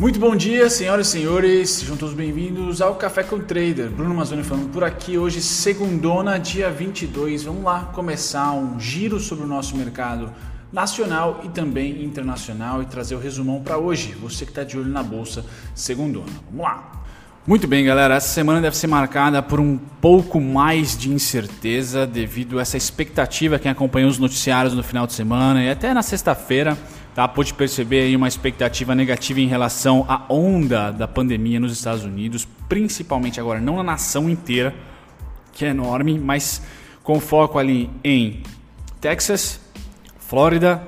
Muito bom dia, senhoras e senhores, sejam todos bem-vindos ao Café com Trader. Bruno Mazzoni falando por aqui hoje, segundona, dia 22. Vamos lá começar um giro sobre o nosso mercado nacional e também internacional e trazer o resumão para hoje. Você que está de olho na bolsa, segundona. Vamos lá. Muito bem, galera. Essa semana deve ser marcada por um pouco mais de incerteza devido a essa expectativa. Quem acompanhou os noticiários no final de semana e até na sexta-feira tá? Pode perceber aí uma expectativa negativa em relação à onda da pandemia nos Estados Unidos, principalmente agora, não na nação inteira, que é enorme, mas com foco ali em Texas, Flórida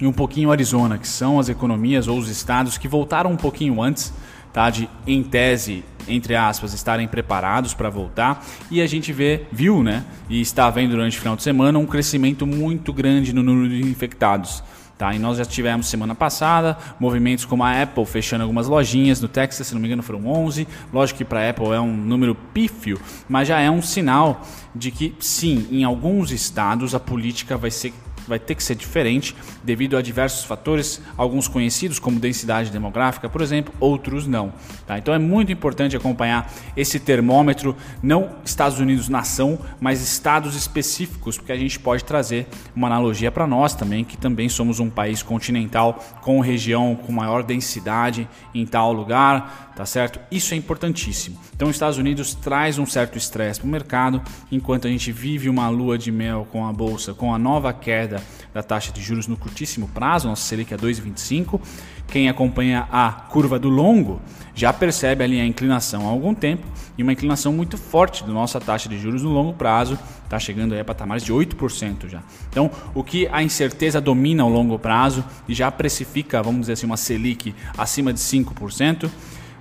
e um pouquinho Arizona, que são as economias ou os estados que voltaram um pouquinho antes, tá? De em tese entre aspas, estarem preparados para voltar. E a gente vê, viu, né? E está vendo durante o final de semana um crescimento muito grande no número de infectados. Tá? E nós já tivemos semana passada movimentos como a Apple fechando algumas lojinhas no Texas, se não me engano foram 11. Lógico que para a Apple é um número pífio, mas já é um sinal de que sim, em alguns estados a política vai ser vai ter que ser diferente devido a diversos fatores, alguns conhecidos como densidade demográfica, por exemplo, outros não. Tá? Então é muito importante acompanhar esse termômetro, não Estados Unidos nação, mas estados específicos, porque a gente pode trazer uma analogia para nós também, que também somos um país continental com região com maior densidade em tal lugar, tá certo? Isso é importantíssimo. Então os Estados Unidos traz um certo estresse para o mercado, enquanto a gente vive uma lua de mel com a bolsa, com a nova queda da taxa de juros no curtíssimo prazo, nossa Selic é 2,25. Quem acompanha a curva do longo já percebe ali a inclinação há algum tempo e uma inclinação muito forte da nossa taxa de juros no longo prazo, está chegando aí a patamares de 8% já. Então, o que a incerteza domina ao longo prazo e já precifica, vamos dizer assim, uma Selic acima de 5%,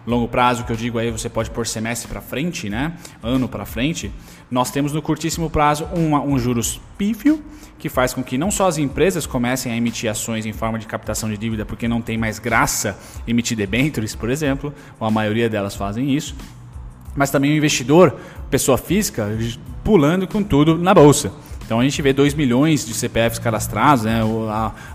longo prazo que eu digo aí você pode pôr semestre para frente, né? Ano para frente. Nós temos no curtíssimo prazo um, um juros pífio que faz com que não só as empresas comecem a emitir ações em forma de captação de dívida, porque não tem mais graça emitir debêntures, por exemplo, ou a maioria delas fazem isso, mas também o investidor, pessoa física, pulando com tudo na bolsa. Então a gente vê 2 milhões de CPFs cadastrados, né?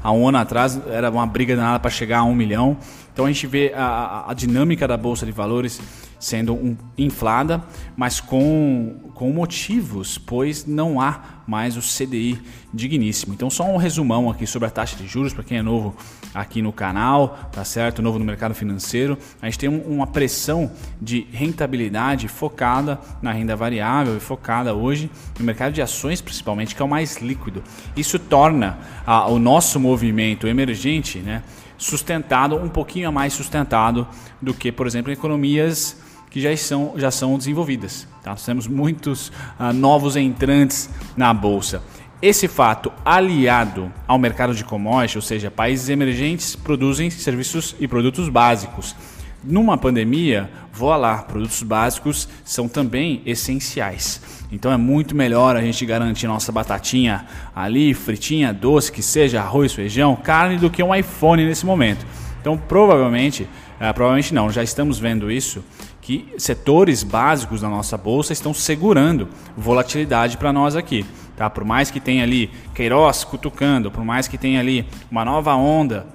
há, um ano atrás era uma briga danada para chegar a 1 um milhão. Então a gente vê a, a, dinâmica da Bolsa de Valores sendo um, inflada, mas com, com motivos, pois não há mais o CDI digníssimo. Então, só um resumão aqui sobre a taxa de juros para quem é novo aqui no canal, tá certo? Novo no mercado financeiro. A gente tem um, uma pressão de rentabilidade focada na renda variável e focada hoje no mercado de ações, principalmente, que é o mais líquido. Isso torna a, o nosso movimento emergente, né? Sustentado, um pouquinho mais sustentado do que, por exemplo, economias que já são, já são desenvolvidas. Tá? Nós temos muitos uh, novos entrantes na bolsa. Esse fato, aliado ao mercado de commodities, ou seja, países emergentes produzem serviços e produtos básicos. Numa pandemia, vou lá, produtos básicos são também essenciais. Então é muito melhor a gente garantir nossa batatinha ali, fritinha, doce, que seja arroz, feijão, carne, do que um iPhone nesse momento. Então provavelmente, uh, provavelmente não, já estamos vendo isso que setores básicos da nossa bolsa estão segurando volatilidade para nós aqui. Tá? Por mais que tenha ali Queiroz cutucando, por mais que tenha ali uma nova onda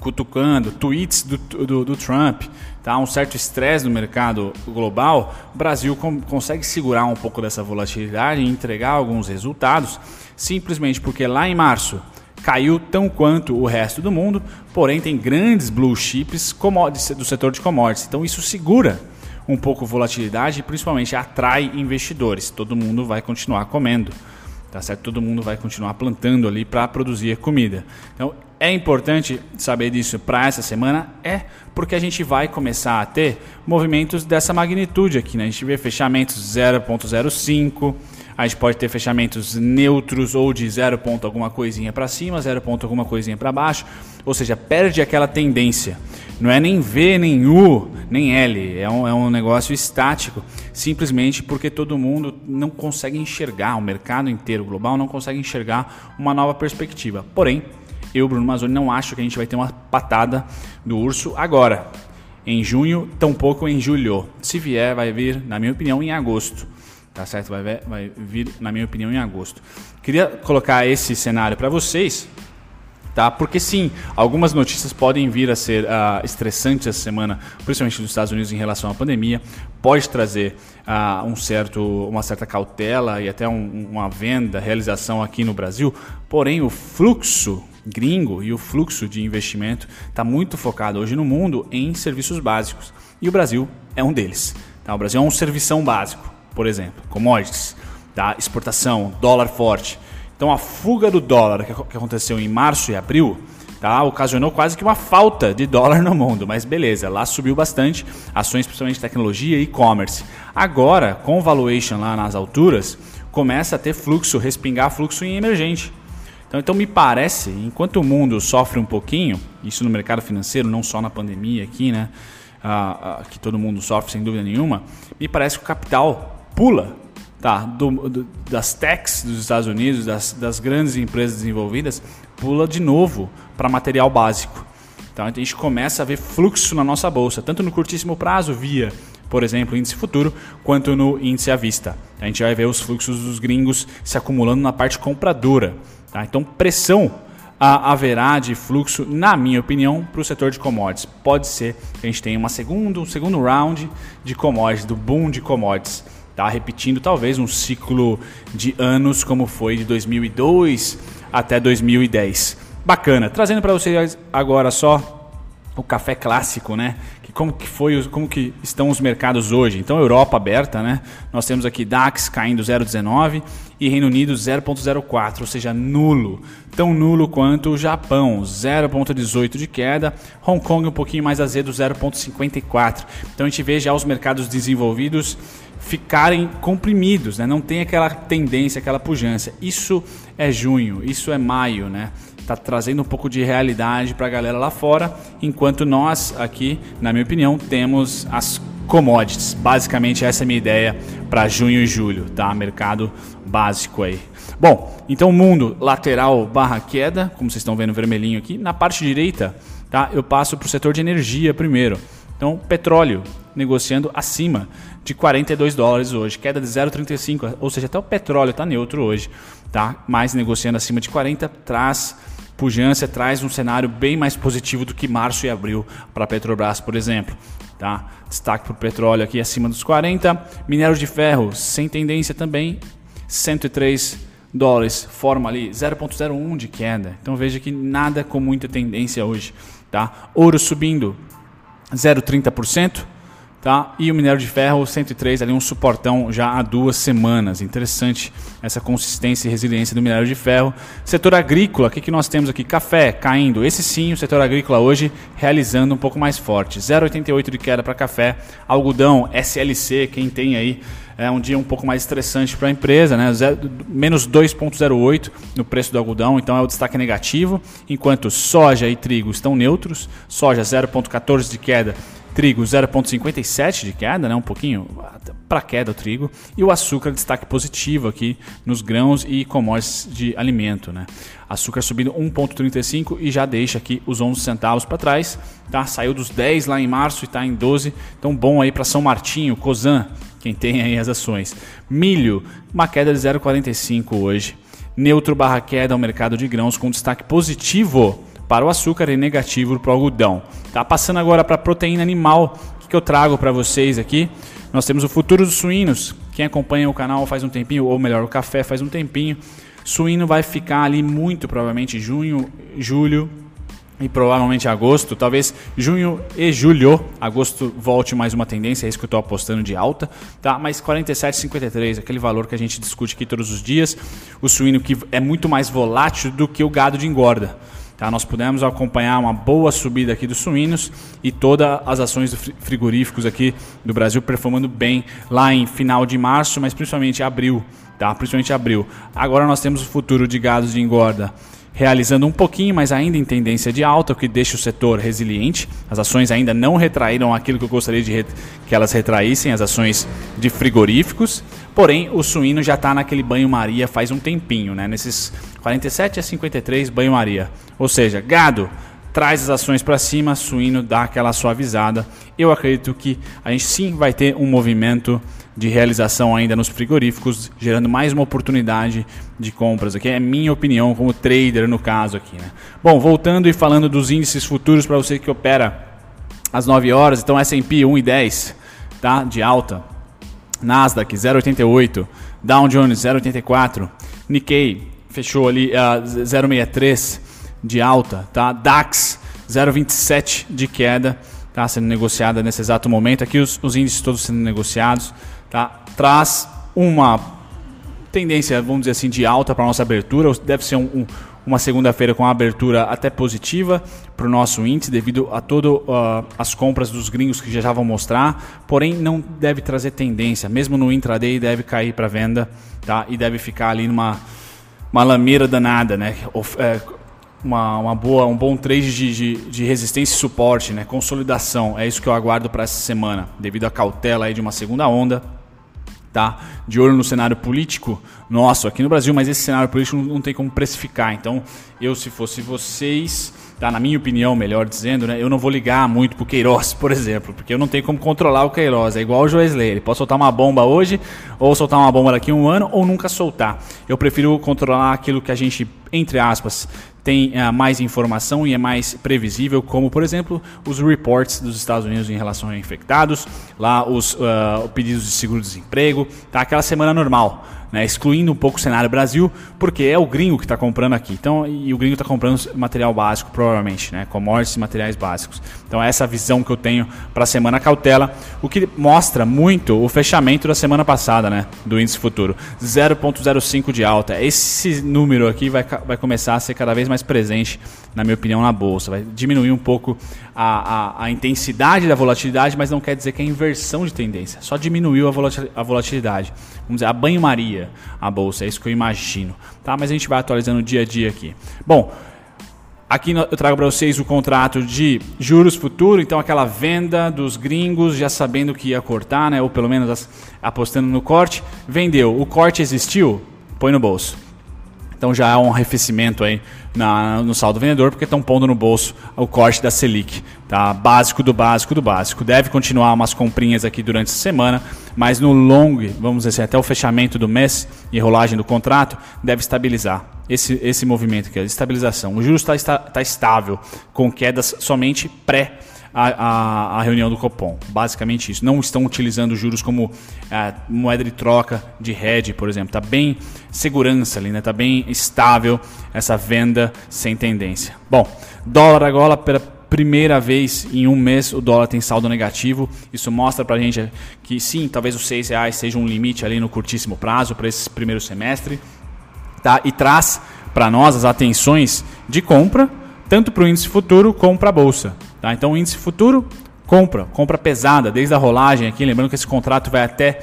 cutucando, tweets do, do, do Trump, tá? um certo estresse no mercado global, o Brasil com, consegue segurar um pouco dessa volatilidade e entregar alguns resultados, simplesmente porque lá em março caiu tão quanto o resto do mundo, porém tem grandes blue chips do setor de commodities. Então isso segura um pouco a volatilidade e principalmente atrai investidores. Todo mundo vai continuar comendo, tá certo? Todo mundo vai continuar plantando ali para produzir comida. Então é importante saber disso para essa semana, é porque a gente vai começar a ter movimentos dessa magnitude aqui, né? A gente vê fechamentos 0.05 a gente pode ter fechamentos neutros ou de 0 ponto alguma coisinha para cima, 0 ponto alguma coisinha para baixo, ou seja, perde aquela tendência. Não é nem V, nem U, nem L, é um, é um negócio estático, simplesmente porque todo mundo não consegue enxergar, o mercado inteiro global não consegue enxergar uma nova perspectiva. Porém, eu, Bruno Mazzoni, não acho que a gente vai ter uma patada do urso agora, em junho, tampouco em julho. Se vier, vai vir, na minha opinião, em agosto. Tá certo? Vai, vai vir, na minha opinião, em agosto. Queria colocar esse cenário para vocês Tá? Porque sim, algumas notícias podem vir a ser uh, estressantes essa semana, principalmente nos Estados Unidos em relação à pandemia, pode trazer uh, um certo, uma certa cautela e até um, uma venda, realização aqui no Brasil. Porém, o fluxo gringo e o fluxo de investimento está muito focado hoje no mundo em serviços básicos e o Brasil é um deles. Tá? O Brasil é um servição básico, por exemplo, commodities, tá? exportação, dólar forte. Então a fuga do dólar que aconteceu em março e abril tá, ocasionou quase que uma falta de dólar no mundo, mas beleza, lá subiu bastante, ações principalmente tecnologia e e-commerce. Agora, com o valuation lá nas alturas, começa a ter fluxo, respingar fluxo em emergente. Então, então me parece, enquanto o mundo sofre um pouquinho, isso no mercado financeiro, não só na pandemia aqui, né, ah, ah, que todo mundo sofre sem dúvida nenhuma, me parece que o capital pula tá, do, do, das techs dos Estados Unidos, das, das grandes empresas desenvolvidas, pula de novo para material básico. Então a gente começa a ver fluxo na nossa bolsa, tanto no curtíssimo prazo, via, por exemplo, índice futuro, quanto no índice à vista. A gente vai ver os fluxos dos gringos se acumulando na parte compradora. Tá? Então, pressão haverá de fluxo, na minha opinião, para o setor de commodities. Pode ser que a gente tenha uma segundo, um segundo round de commodities, do boom de commodities tá? repetindo talvez um ciclo de anos como foi de 2002 até 2010. Bacana. Trazendo para vocês agora só o café clássico, né? Que como que foi, como que estão os mercados hoje? Então Europa aberta, né? Nós temos aqui DAX caindo 0,19 e Reino Unido 0,04, ou seja, nulo, tão nulo quanto o Japão, 0,18 de queda, Hong Kong um pouquinho mais azedo, 0,54. Então a gente vê já os mercados desenvolvidos ficarem comprimidos, né? não tem aquela tendência, aquela pujança. Isso é junho, isso é maio, né? Está trazendo um pouco de realidade para a galera lá fora, enquanto nós aqui, na minha opinião, temos as commodities. Basicamente essa é a minha ideia para junho e julho, tá? Mercado básico aí. Bom, então mundo lateral barra queda, como vocês estão vendo vermelhinho aqui. Na parte direita, tá? Eu passo para o setor de energia primeiro. Então, petróleo negociando acima de 42 dólares hoje, queda de 0,35, ou seja, até o petróleo está neutro hoje, tá? Mas negociando acima de 40 traz pujança, traz um cenário bem mais positivo do que março e abril para a Petrobras, por exemplo. Tá? Destaque para o petróleo aqui acima dos 40, minério de ferro sem tendência também, 103 dólares, forma ali 0,01 de queda. Então veja que nada com muita tendência hoje. Tá? Ouro subindo 0,30%. Tá? E o minério de ferro 103 ali um suportão já há duas semanas. Interessante essa consistência e resiliência do minério de ferro. Setor agrícola, o que, que nós temos aqui? Café caindo. Esse sim, o setor agrícola hoje realizando um pouco mais forte. 0,88 de queda para café. Algodão, SLC, quem tem aí é um dia um pouco mais estressante para a empresa, né? Zero, menos 2,08 no preço do algodão, então é o destaque negativo, enquanto soja e trigo estão neutros, soja 0,14 de queda Trigo 0,57 de queda, né? um pouquinho para queda o trigo. E o açúcar destaque positivo aqui nos grãos e commodities de alimento. Né? Açúcar subindo 1,35 e já deixa aqui os 11 centavos para trás. Tá? Saiu dos 10 lá em março e está em 12. Então bom aí para São Martinho, Cosan, quem tem aí as ações. Milho, uma queda de 0,45 hoje. Neutro barra queda ao mercado de grãos com destaque positivo para o açúcar e negativo para o algodão. Tá passando agora para a proteína animal, o que, eu trago para vocês aqui? Nós temos o futuro dos suínos. Quem acompanha o canal faz um tempinho, ou melhor, o café faz um tempinho. Suíno vai ficar ali muito provavelmente junho, julho e provavelmente agosto, talvez junho e julho, agosto volte mais uma tendência, é isso que eu estou apostando de alta, tá? Mas 47,53, aquele valor que a gente discute aqui todos os dias, o suíno que é muito mais volátil do que o gado de engorda. Tá? Nós pudemos acompanhar uma boa subida aqui dos suínos e todas as ações frigoríficos aqui do Brasil performando bem lá em final de março, mas principalmente abril. Tá? Principalmente abril. Agora nós temos o futuro de gados de engorda realizando um pouquinho, mas ainda em tendência de alta, o que deixa o setor resiliente. As ações ainda não retraíram aquilo que eu gostaria de que elas retraíssem, as ações de frigoríficos. Porém, o suíno já está naquele banho-maria faz um tempinho, né? Nesses 47 a 53 banho-maria. Ou seja, gado traz as ações para cima, suíno dá aquela suavizada. Eu acredito que a gente sim vai ter um movimento de realização ainda nos frigoríficos, gerando mais uma oportunidade de compras aqui. É minha opinião como trader no caso aqui. Né? Bom, voltando e falando dos índices futuros para você que opera às 9 horas, então S&P 1,10 tá? de alta, Nasdaq 0,88, Dow Jones 0,84, Nikkei fechou ali a uh, 0,63 de alta, tá? DAX 0,27 de queda, tá sendo negociada nesse exato momento. Aqui os, os índices todos sendo negociados, tá? Traz uma tendência, vamos dizer assim, de alta para nossa abertura. Deve ser um, um, uma segunda-feira com a abertura até positiva para o nosso índice, devido a todas uh, as compras dos gringos que já vão mostrar. Porém, não deve trazer tendência, mesmo no intraday deve cair para venda, tá? E deve ficar ali numa uma lameira danada, né? É, uma, uma boa, um bom trade de, de, de, resistência e suporte, né? consolidação. É isso que eu aguardo para essa semana, devido à cautela aí de uma segunda onda. Tá? De olho no cenário político nosso aqui no Brasil, mas esse cenário político não, tem como precificar. Então, eu, se fosse vocês, tá? na minha opinião, melhor dizendo, né? eu não vou ligar muito pro Queiroz, por exemplo, porque eu não tenho como controlar o Queiroz. É igual o Joesley, ele pode soltar uma bomba hoje, ou soltar uma bomba daqui a um ano, ou nunca soltar. Eu prefiro controlar aquilo que a gente, entre aspas, tem uh, mais informação e é mais previsível, como por exemplo os reports dos Estados Unidos em relação a infectados, lá os uh, pedidos de seguro-desemprego, tá? aquela semana normal né, excluindo um pouco o cenário Brasil, porque é o gringo que está comprando aqui. Então, e o gringo está comprando material básico, provavelmente, né, commodities e materiais básicos. Então, essa é visão que eu tenho para a semana cautela, o que mostra muito o fechamento da semana passada, né, do índice futuro, 0,05 de alta. Esse número aqui vai, vai começar a ser cada vez mais presente, na minha opinião, na bolsa. Vai diminuir um pouco a, a, a intensidade da volatilidade, mas não quer dizer que é inversão de tendência. Só diminuiu a volatilidade. Vamos dizer, a banho-maria a bolsa, é isso que eu imagino. Tá? Mas a gente vai atualizando dia a dia aqui. Bom, Aqui eu trago para vocês o contrato de juros futuro, então aquela venda dos gringos já sabendo que ia cortar, né? ou pelo menos apostando no corte. Vendeu, o corte existiu? Põe no bolso. Então já há um arrefecimento aí na, no saldo vendedor, porque estão pondo no bolso o corte da Selic. Tá? Básico do básico do básico. Deve continuar umas comprinhas aqui durante a semana, mas no long, vamos dizer assim, até o fechamento do mês e rolagem do contrato, deve estabilizar. Esse, esse movimento aqui, a estabilização. O juros está está, tá estável, com quedas somente pré a, a, a, reunião do Copom. Basicamente isso. Não estão utilizando juros como é, moeda de troca de hedge, por exemplo. Está bem segurança ali, né? Está bem estável essa venda sem tendência. Bom, dólar agora pela primeira vez em um mês o dólar tem saldo negativo. Isso mostra para a gente que sim, talvez os seis reais seja um limite ali no curtíssimo prazo para esse primeiro semestre. Tá? E traz para nós as atenções de compra, tanto para o índice futuro como para a bolsa. Tá? Então, índice futuro, compra, compra pesada, desde a rolagem aqui. Lembrando que esse contrato vai até,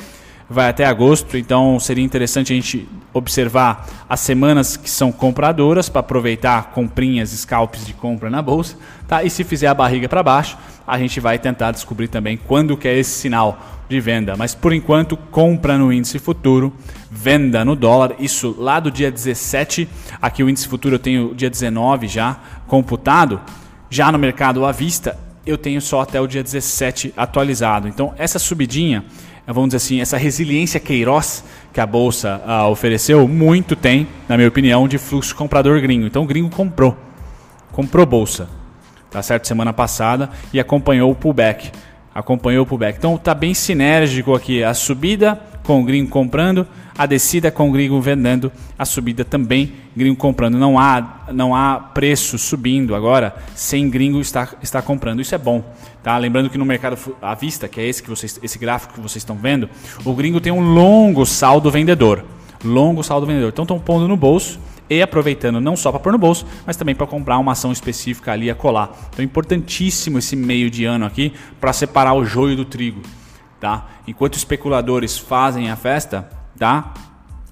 vai até agosto, então seria interessante a gente observar as semanas que são compradoras para aproveitar comprinhas, scalps de compra na bolsa. Tá? E se fizer a barriga para baixo, a gente vai tentar descobrir também quando que é esse sinal de venda. Mas por enquanto, compra no índice futuro, venda no dólar. Isso lá do dia 17. Aqui o índice futuro eu tenho dia 19 já computado. Já no mercado à vista, eu tenho só até o dia 17 atualizado. Então, essa subidinha, vamos dizer assim, essa resiliência Queiroz que a bolsa ah, ofereceu, muito tem, na minha opinião, de fluxo comprador gringo. Então, o gringo comprou, comprou bolsa, tá certo? Semana passada e acompanhou o pullback. Acompanhou o pullback. Então, tá bem sinérgico aqui a subida com o gringo comprando, a descida com o gringo vendendo, a subida também gringo comprando. Não há, não há preço subindo agora sem gringo estar, estar comprando. Isso é bom. Tá? Lembrando que no mercado à vista, que é esse, que vocês, esse gráfico que vocês estão vendo, o gringo tem um longo saldo vendedor. Longo saldo vendedor. Então estão pondo no bolso e aproveitando não só para pôr no bolso, mas também para comprar uma ação específica ali a colar. Então é importantíssimo esse meio de ano aqui para separar o joio do trigo tá? Enquanto especuladores fazem a festa, tá?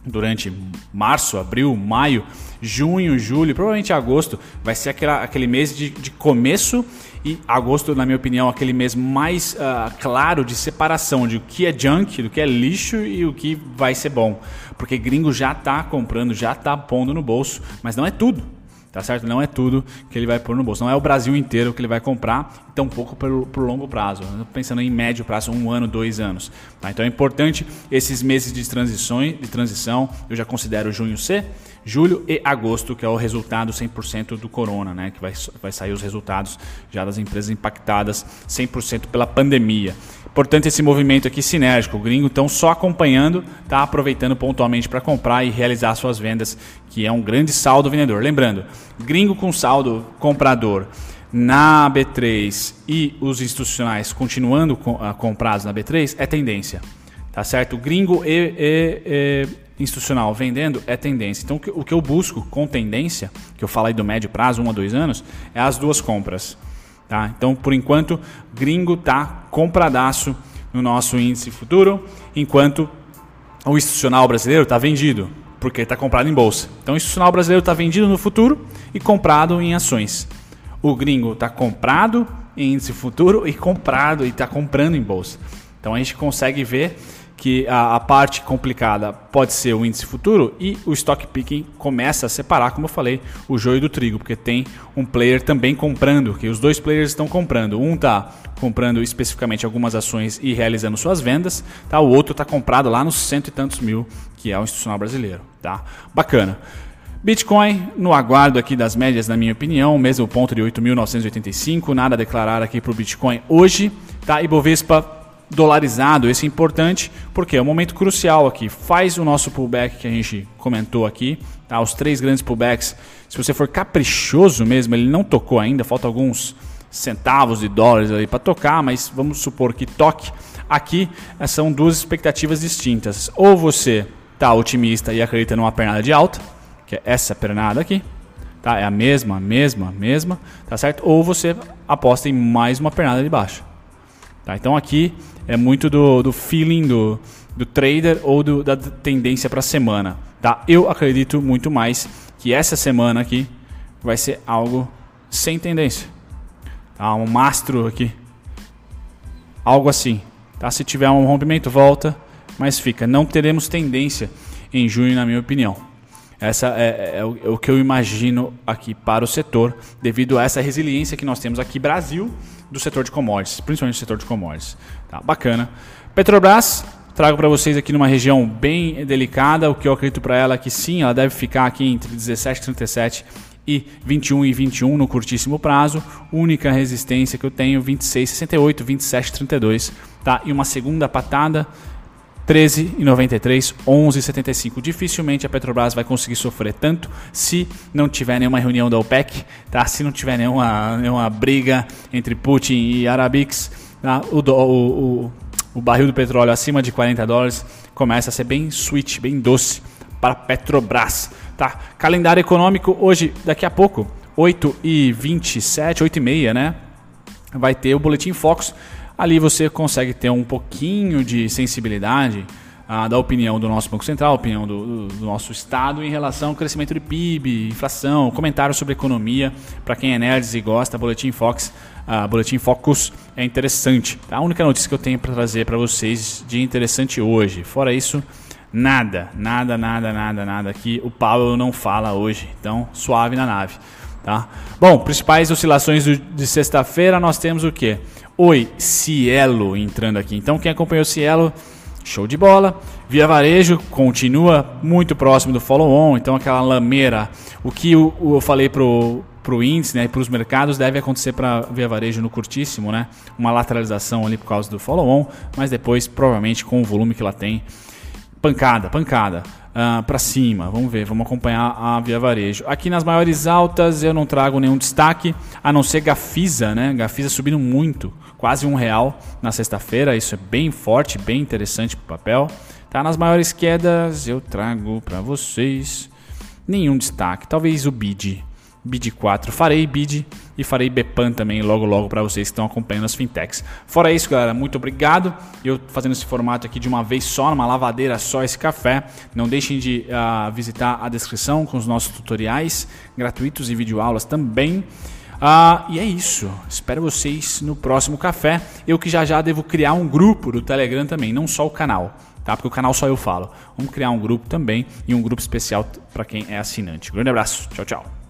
Durante março, abril, maio, junho, julho, provavelmente agosto, vai ser aquela, aquele mês de, de começo e agosto, na minha opinião, aquele mês mais uh, claro de separação de o que é junk, do que é lixo e o que vai ser bom. Porque gringo já está comprando, já está pondo no bolso, mas não é tudo. Tá certo? Não é tudo que ele vai pôr no bolso, não é o Brasil inteiro que ele vai comprar, tão pouco pelo, pro longo prazo, pensando em médio prazo, um ano, dois anos. Tá? Então é importante esses meses de transição, de transição, eu já considero junho C, julho e agosto, que é o resultado 100% do corona, né? que vai, vai sair os resultados já das empresas impactadas 100% pela pandemia. Portanto, esse movimento aqui sinérgico, o gringo então só acompanhando, está aproveitando pontualmente para comprar e realizar suas vendas, que é um grande saldo vendedor. Lembrando, gringo com saldo comprador na B3 e os institucionais continuando comprados na B3 é tendência. Tá certo? Gringo e, e, e institucional vendendo é tendência. Então, o que eu busco com tendência, que eu falei do médio prazo, um a dois anos, é as duas compras. Tá? Então, por enquanto, gringo tá compradaço no nosso índice futuro, enquanto o institucional brasileiro está vendido, porque está comprado em bolsa. Então, o institucional brasileiro está vendido no futuro e comprado em ações. O gringo está comprado em índice futuro e comprado e está comprando em bolsa. Então, a gente consegue ver que a, a, parte complicada pode ser o índice futuro e o stock picking começa a separar, como eu falei, o joio do trigo, porque tem um player também comprando, que os dois players estão comprando. Um está comprando especificamente algumas ações e realizando suas vendas, tá? O outro está comprado lá nos cento e tantos mil, que é o institucional brasileiro, tá? Bacana. Bitcoin no aguardo aqui das médias, na minha opinião, mesmo ponto de 8.985, nada a declarar aqui para o Bitcoin hoje, tá? Ibovespa dolarizado, esse é importante porque é um momento crucial aqui. Faz o nosso pullback que a gente comentou aqui, tá? Os três grandes pullbacks. Se você for caprichoso mesmo, ele não tocou ainda, falta alguns centavos de dólares ali para tocar, mas vamos supor que toque. Aqui eh, são duas expectativas distintas. Ou você tá otimista e acredita numa pernada de alta, que é essa pernada aqui, tá? É a mesma, mesma, mesma, tá certo? Ou você aposta em mais uma pernada de baixo. Tá? Então aqui é muito do, do feeling do, do trader ou do, da tendência para a semana. Tá? Eu acredito muito mais que essa semana aqui vai ser algo sem tendência. Tá? Um mastro aqui. Algo assim. Tá? Se tiver um rompimento, volta. Mas fica. Não teremos tendência em junho, na minha opinião. Essa é, é, é, o, é, o, que eu imagino aqui para o setor, devido a essa resiliência que nós temos aqui Brasil do setor de commodities, principalmente do setor de commodities. Tá, bacana. Petrobras, trago para vocês aqui numa região bem delicada, o que eu acredito para ela é que sim, ela deve ficar aqui entre 17,37 e 21 e 21 no curtíssimo prazo. Única resistência que eu tenho 26,68, 27,32, tá? E uma segunda patada 13,93, 11,75. Dificilmente a Petrobras vai conseguir sofrer tanto se não tiver nenhuma reunião da OPEC, tá? se não tiver nenhuma, nenhuma briga entre Putin e Arabix. Tá? O, o, o, o barril do petróleo acima de 40 dólares começa a ser bem sweet, bem doce para a Petrobras. Tá? Calendário econômico hoje, daqui a pouco, 8 e 27, 8 e meia, né? Vai ter o Boletim Focus Ali você consegue ter um pouquinho de sensibilidade ah, da opinião do nosso Banco Central, opinião do, do, nosso Estado em relação ao crescimento de PIB, inflação, comentários sobre economia. Para quem é nerd e gosta, Boletim Fox, ah, Boletim Focus é interessante. Tá? A única notícia que eu tenho para trazer para vocês de interessante hoje. Fora isso, nada, nada, nada, nada, nada aqui. O Paulo não fala hoje, então suave na nave. Tá? Bom, principais oscilações de sexta-feira nós temos o que? Oi, Cielo entrando aqui. Então, quem acompanhou o Cielo, show de bola. Via Varejo continua muito próximo do follow-on, então aquela lameira. O que eu, eu falei pro, pro índice, né, para os mercados, deve acontecer para Via Varejo no curtíssimo, né? Uma lateralização ali por causa do follow-on, mas depois, provavelmente, com o volume que ela tem, pancada, pancada. Uh, ah, para cima. Vamos ver, vamos acompanhar a Via Varejo. Aqui nas maiores altas eu não trago nenhum destaque, a não ser Gafisa, né? Gafisa subindo muito, quase um real na sexta-feira. Isso é bem forte, bem interessante para o papel. Tá nas maiores quedas eu trago para vocês nenhum destaque. Talvez o BID. BID 4. Farei BID e farei BEPAN também logo logo para vocês que estão acompanhando as fintechs. Fora isso, galera, muito obrigado. Eu fazendo esse formato aqui de uma vez só, numa lavadeira só esse café. Não deixem de uh, visitar a descrição com os nossos tutoriais gratuitos e videoaulas também. Uh, e é isso. Espero vocês no próximo café. Eu que já já devo criar um grupo do Telegram também, não só o canal tá? Porque o canal só eu falo. Vamos criar um grupo também e um grupo especial para quem é assinante. Grande abraço. Tchau, tchau.